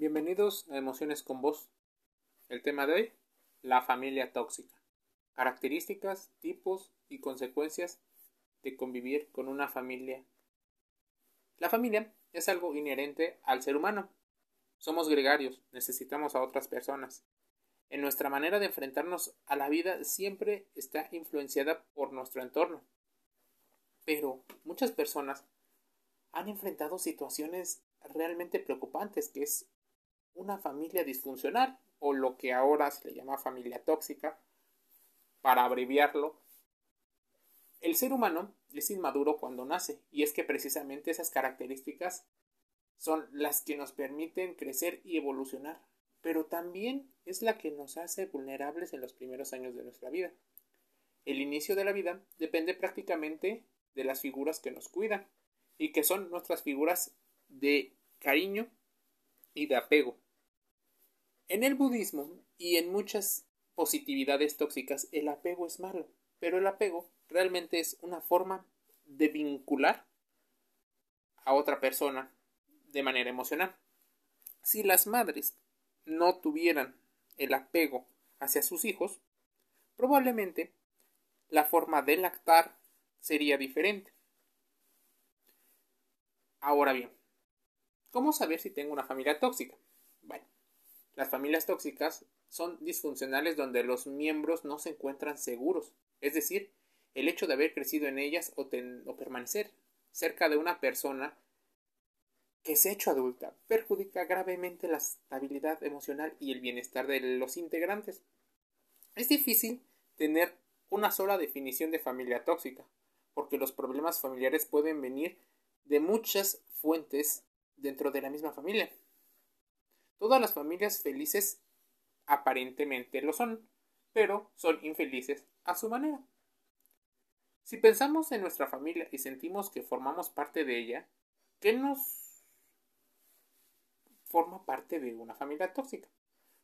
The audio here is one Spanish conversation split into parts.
Bienvenidos a Emociones con Vos. El tema de hoy, la familia tóxica. Características, tipos y consecuencias de convivir con una familia. La familia es algo inherente al ser humano. Somos gregarios, necesitamos a otras personas. En nuestra manera de enfrentarnos a la vida siempre está influenciada por nuestro entorno. Pero muchas personas han enfrentado situaciones realmente preocupantes, que es una familia disfuncional o lo que ahora se le llama familia tóxica, para abreviarlo. El ser humano es inmaduro cuando nace y es que precisamente esas características son las que nos permiten crecer y evolucionar, pero también es la que nos hace vulnerables en los primeros años de nuestra vida. El inicio de la vida depende prácticamente de las figuras que nos cuidan y que son nuestras figuras de cariño y de apego. En el budismo y en muchas positividades tóxicas el apego es malo, pero el apego realmente es una forma de vincular a otra persona de manera emocional. Si las madres no tuvieran el apego hacia sus hijos, probablemente la forma de lactar sería diferente. Ahora bien, ¿cómo saber si tengo una familia tóxica? Bueno, las familias tóxicas son disfuncionales donde los miembros no se encuentran seguros, es decir, el hecho de haber crecido en ellas o, permanecer cerca de una persona que se ha hecho adulta perjudica gravemente la estabilidad emocional y el bienestar de los integrantes. Es difícil tener una sola definición de familia tóxica, porque los problemas familiares pueden venir de muchas fuentes dentro de la misma familia. Todas las familias felices aparentemente lo son, pero son infelices a su manera. Si pensamos en nuestra familia y sentimos que formamos parte de ella, ¿qué nos forma parte de una familia tóxica?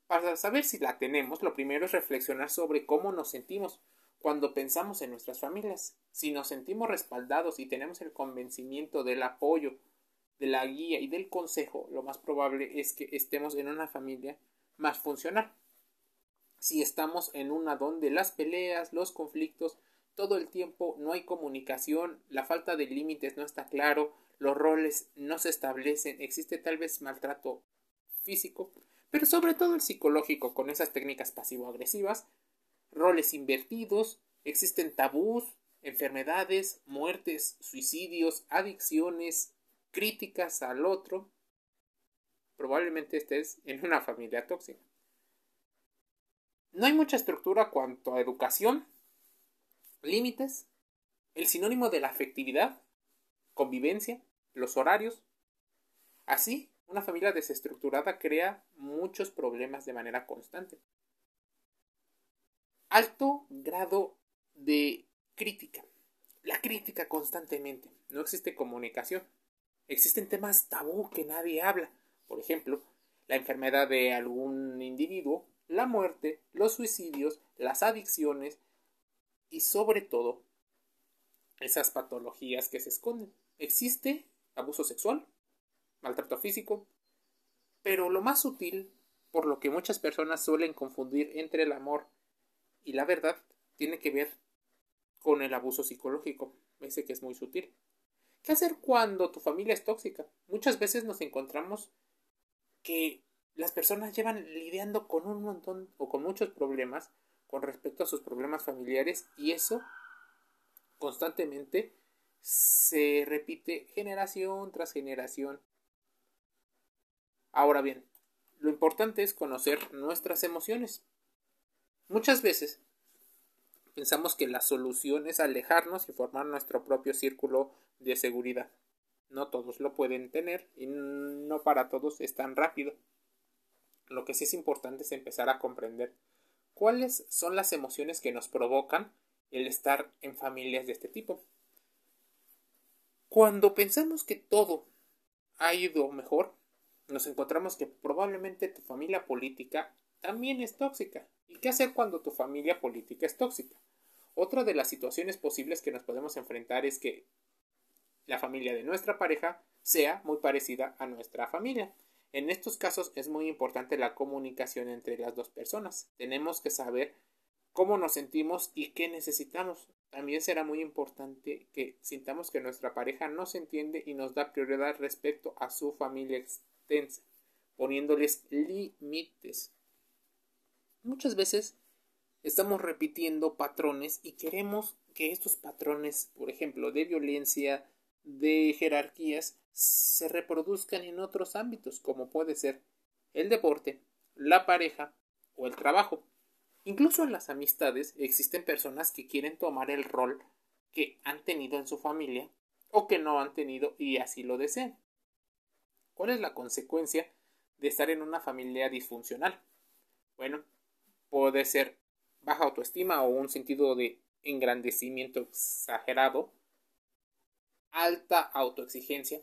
Para saber si la tenemos, lo primero es reflexionar sobre cómo nos sentimos cuando pensamos en nuestras familias. Si nos sentimos respaldados y tenemos el convencimiento del apoyo de la guía y del consejo, lo más probable es que estemos en una familia más funcional. Si estamos en una donde las peleas, los conflictos, todo el tiempo no hay comunicación, la falta de límites no está claro, los roles no se establecen, existe tal vez maltrato físico, pero sobre todo el psicológico con esas técnicas pasivo-agresivas, roles invertidos, existen tabús, enfermedades, muertes, suicidios, adicciones, críticas al otro, probablemente estés en una familia tóxica. No hay mucha estructura cuanto a educación, límites, el sinónimo de la afectividad, convivencia, los horarios. Así, una familia desestructurada crea muchos problemas de manera constante. Alto grado de crítica. La crítica constantemente. No existe comunicación. Existen temas tabú que nadie habla. Por ejemplo, la enfermedad de algún individuo, la muerte, los suicidios, las adicciones y sobre todo esas patologías que se esconden. Existe abuso sexual, maltrato físico, pero lo más sutil, por lo que muchas personas suelen confundir entre el amor y la verdad, tiene que ver con el abuso psicológico, ese que es muy sutil. ¿Qué hacer cuando tu familia es tóxica? Muchas veces nos encontramos que las personas llevan lidiando con un montón o con muchos problemas con respecto a sus problemas familiares y eso constantemente se repite generación tras generación. Ahora bien, lo importante es conocer nuestras emociones. Muchas veces pensamos que la solución es alejarnos y formar nuestro propio círculo de seguridad. No todos lo pueden tener y no para todos es tan rápido. Lo que sí es importante es empezar a comprender cuáles son las emociones que nos provocan el estar en familias de este tipo. Cuando pensamos que todo ha ido mejor, nos encontramos que probablemente tu familia política también es tóxica. ¿Y qué hacer cuando tu familia política es tóxica? Otra de las situaciones posibles que nos podemos enfrentar es que la familia de nuestra pareja sea muy parecida a nuestra familia. En estos casos es muy importante la comunicación entre las dos personas. Tenemos que saber cómo nos sentimos y qué necesitamos. También será muy importante que sintamos que nuestra pareja nos entiende y nos da prioridad respecto a su familia extensa, poniéndoles límites. Muchas veces estamos repitiendo patrones y queremos que estos patrones, por ejemplo, de violencia, de jerarquías, se reproduzcan en otros ámbitos, como puede ser el deporte, la pareja o el trabajo. Incluso en las amistades existen personas que quieren tomar el rol que han tenido en su familia o que no han tenido y así lo desean. ¿Cuál es la consecuencia de estar en una familia disfuncional? Bueno, puede ser baja autoestima o un sentido de engrandecimiento exagerado, alta autoexigencia,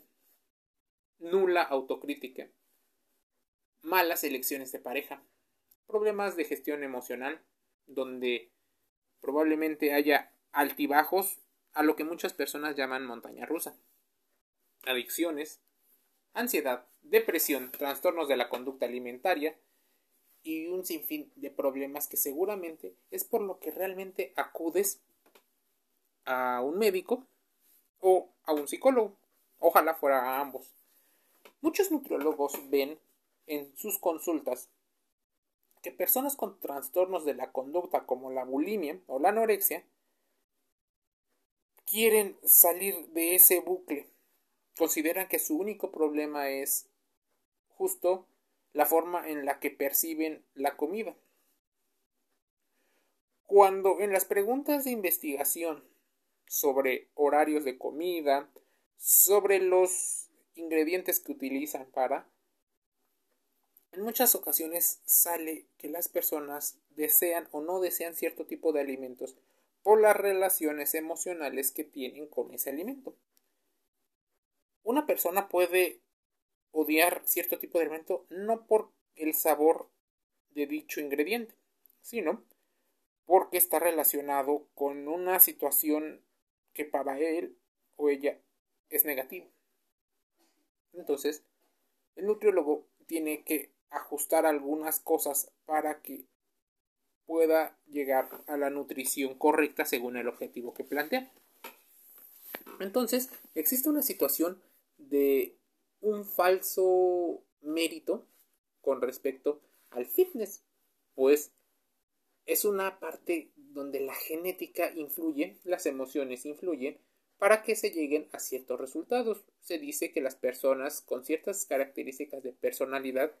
nula autocrítica, malas elecciones de pareja, problemas de gestión emocional, donde probablemente haya altibajos a lo que muchas personas llaman montaña rusa, adicciones, ansiedad, depresión, trastornos de la conducta alimentaria, y un sinfín de problemas que seguramente es por lo que realmente acudes a un médico o a un psicólogo. Ojalá fuera a ambos. Muchos nutriólogos ven en sus consultas que personas con trastornos de la conducta como la bulimia o la anorexia quieren salir de ese bucle. Consideran que su único problema es justo la forma en la que perciben la comida. Cuando en las preguntas de investigación sobre horarios de comida, sobre los ingredientes que utilizan para, en muchas ocasiones sale que las personas desean o no desean cierto tipo de alimentos por las relaciones emocionales que tienen con ese alimento. Una persona puede odiar cierto tipo de alimento no por el sabor de dicho ingrediente, sino porque está relacionado con una situación que para él o ella es negativa. Entonces, el nutriólogo tiene que ajustar algunas cosas para que pueda llegar a la nutrición correcta según el objetivo que plantea. Entonces, existe una situación de un falso mérito con respecto al fitness, pues es una parte donde la genética influye, las emociones influyen para que se lleguen a ciertos resultados. Se dice que las personas con ciertas características de personalidad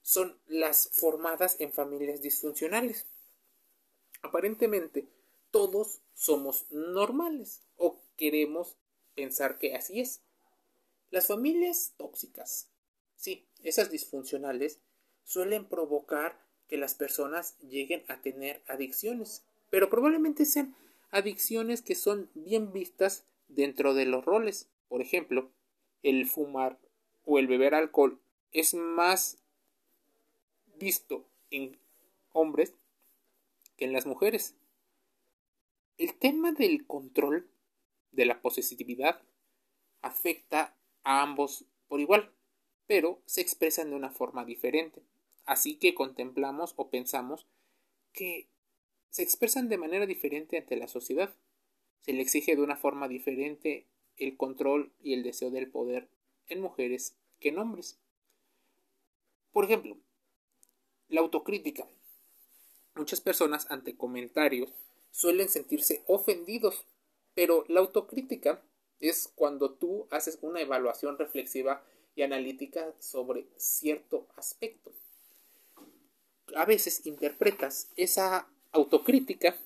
son las formadas en familias disfuncionales. Aparentemente, todos somos normales o queremos pensar que así es. Las familias tóxicas, sí, esas disfuncionales, suelen provocar que las personas lleguen a tener adicciones, pero probablemente sean adicciones que son bien vistas dentro de los roles. Por ejemplo, el fumar o el beber alcohol es más visto en hombres que en las mujeres. El tema del control de la posesividad afecta a ambos por igual, pero se expresan de una forma diferente. Así que contemplamos o pensamos que se expresan de manera diferente ante la sociedad. Se le exige de una forma diferente el control y el deseo del poder en mujeres que en hombres. Por ejemplo, la autocrítica. Muchas personas ante comentarios suelen sentirse ofendidos, pero la autocrítica es cuando tú haces una evaluación reflexiva y analítica sobre cierto aspecto. A veces interpretas esa autocrítica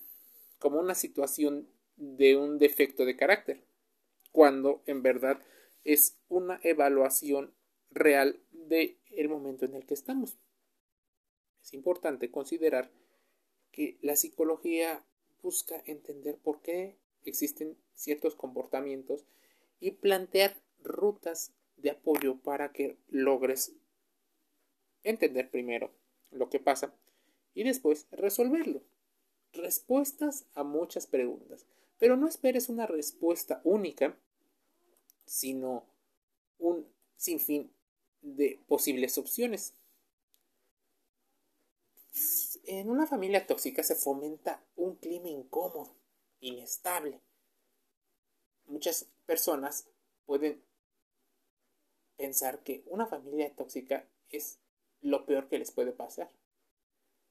como una situación de un defecto de carácter, cuando en verdad es una evaluación real del el momento en el que estamos. Es importante considerar que la psicología busca entender por qué existen ciertos comportamientos y plantear rutas de apoyo para que logres entender primero lo que pasa y después resolverlo. Respuestas a muchas preguntas, pero no esperes una respuesta única, sino un sinfín de posibles opciones. En una familia tóxica se fomenta un clima incómodo, inestable. Muchas personas pueden pensar que una familia tóxica es lo peor que les puede pasar.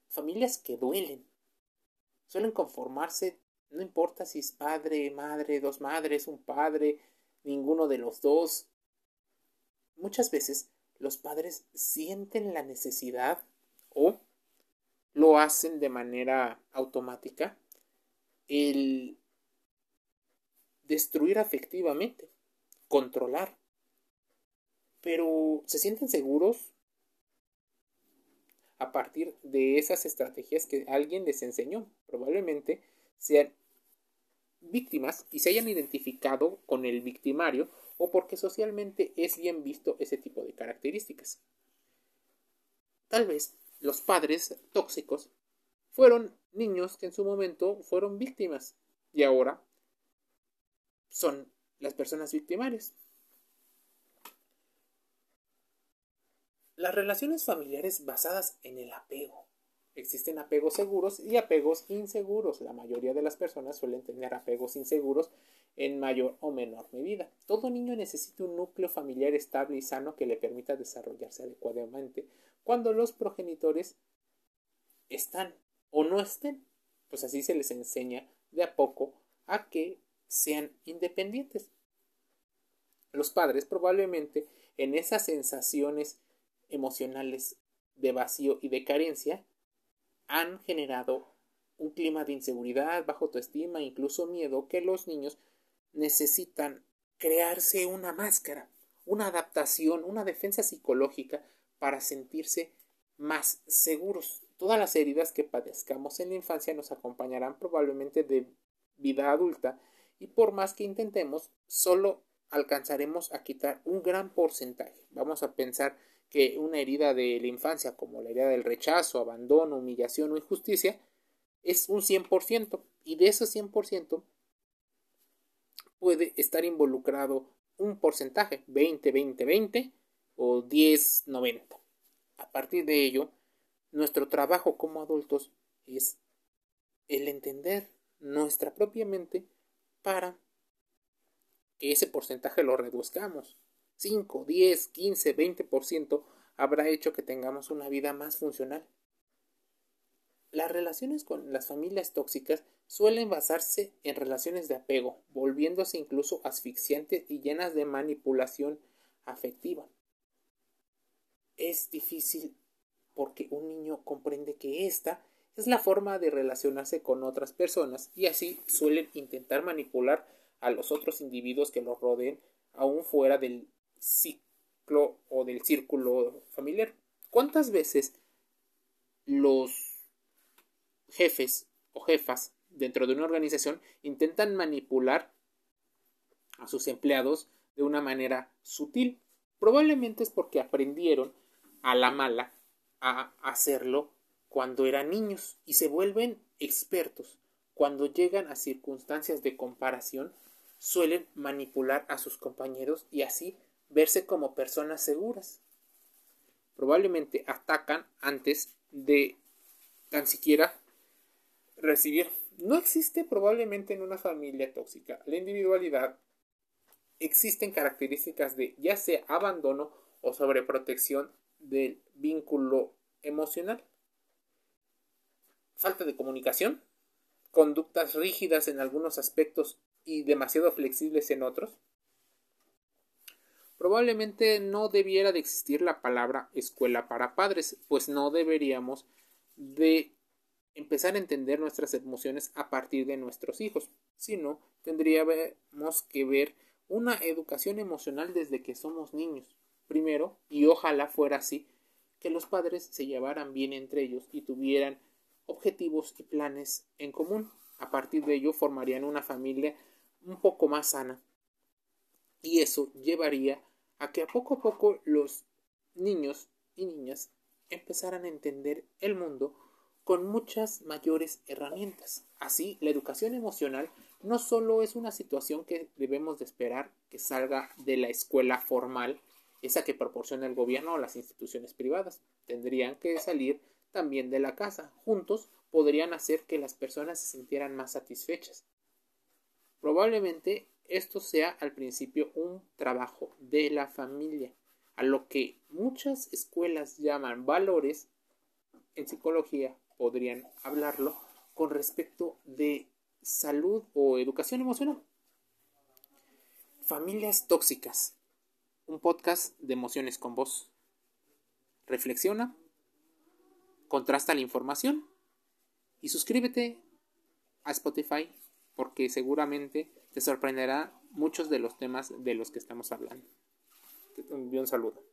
Familias que duelen. Suelen conformarse, no importa si es padre, madre, dos madres, un padre, ninguno de los dos. Muchas veces los padres sienten la necesidad o lo hacen de manera automática el destruir afectivamente, controlar. Pero se sienten seguros a partir de esas estrategias que alguien les enseñó. Probablemente sean víctimas y se hayan identificado con el victimario o porque socialmente es bien visto ese tipo de características. Tal vez los padres tóxicos fueron niños que en su momento fueron víctimas y ahora son las personas victimarias. Las relaciones familiares basadas en el apego. Existen apegos seguros y apegos inseguros. La mayoría de las personas suelen tener apegos inseguros en mayor o menor medida. Todo niño necesita un núcleo familiar estable y sano que le permita desarrollarse adecuadamente cuando los progenitores están o no estén. Pues así se les enseña de a poco a que sean independientes. Los padres probablemente en esas sensaciones emocionales de vacío y de carencia han generado un clima de inseguridad, bajo autoestima, incluso miedo que los niños necesitan crearse una máscara, una adaptación, una defensa psicológica para sentirse más seguros. Todas las heridas que padezcamos en la infancia nos acompañarán probablemente de vida adulta y por más que intentemos, solo alcanzaremos a quitar un gran porcentaje. Vamos a pensar que una herida de la infancia, como la herida del rechazo, abandono, humillación o injusticia, es un 100%, y de ese 100% puede estar involucrado un porcentaje, 20, 20, 20 o 10, 90. A partir de ello, nuestro trabajo como adultos es el entender nuestra propia mente para que ese porcentaje lo reduzcamos. 5, 10, 15, 20% habrá hecho que tengamos una vida más funcional. Las relaciones con las familias tóxicas suelen basarse en relaciones de apego, volviéndose incluso asfixiantes y llenas de manipulación afectiva. Es difícil porque un niño comprende que esta es la forma de relacionarse con otras personas y así suelen intentar manipular a los otros individuos que los rodeen aún fuera del ciclo o del círculo familiar. ¿Cuántas veces los jefes o jefas dentro de una organización intentan manipular a sus empleados de una manera sutil. Probablemente es porque aprendieron a la mala a hacerlo cuando eran niños y se vuelven expertos. Cuando llegan a circunstancias de comparación, suelen manipular a sus compañeros y así verse como personas seguras. Probablemente atacan antes de tan siquiera recibir. No existe probablemente en una familia tóxica la individualidad. Existen características de ya sea abandono o sobreprotección del vínculo emocional. Falta de comunicación, conductas rígidas en algunos aspectos y demasiado flexibles en otros. Probablemente no debiera de existir la palabra escuela para padres, pues no deberíamos de empezar a entender nuestras emociones a partir de nuestros hijos, sino tendríamos que ver una educación emocional desde que somos niños. Primero, y ojalá fuera así, que los padres se llevaran bien entre ellos y tuvieran objetivos y planes en común. A partir de ello formarían una familia un poco más sana. Y eso llevaría a que a poco a poco los niños y niñas empezaran a entender el mundo con muchas mayores herramientas. Así, la educación emocional no solo es una situación que debemos de esperar que salga de la escuela formal esa que proporciona el gobierno o las instituciones privadas. Tendrían que salir también de la casa. Juntos podrían hacer que las personas se sintieran más satisfechas. Probablemente esto sea al principio un trabajo de la familia, a lo que muchas escuelas llaman valores, en psicología podrían hablarlo con respecto de salud o educación emocional. Familias tóxicas. Un podcast de emociones con voz. Reflexiona, contrasta la información y suscríbete a Spotify porque seguramente te sorprenderá muchos de los temas de los que estamos hablando. Un saludo.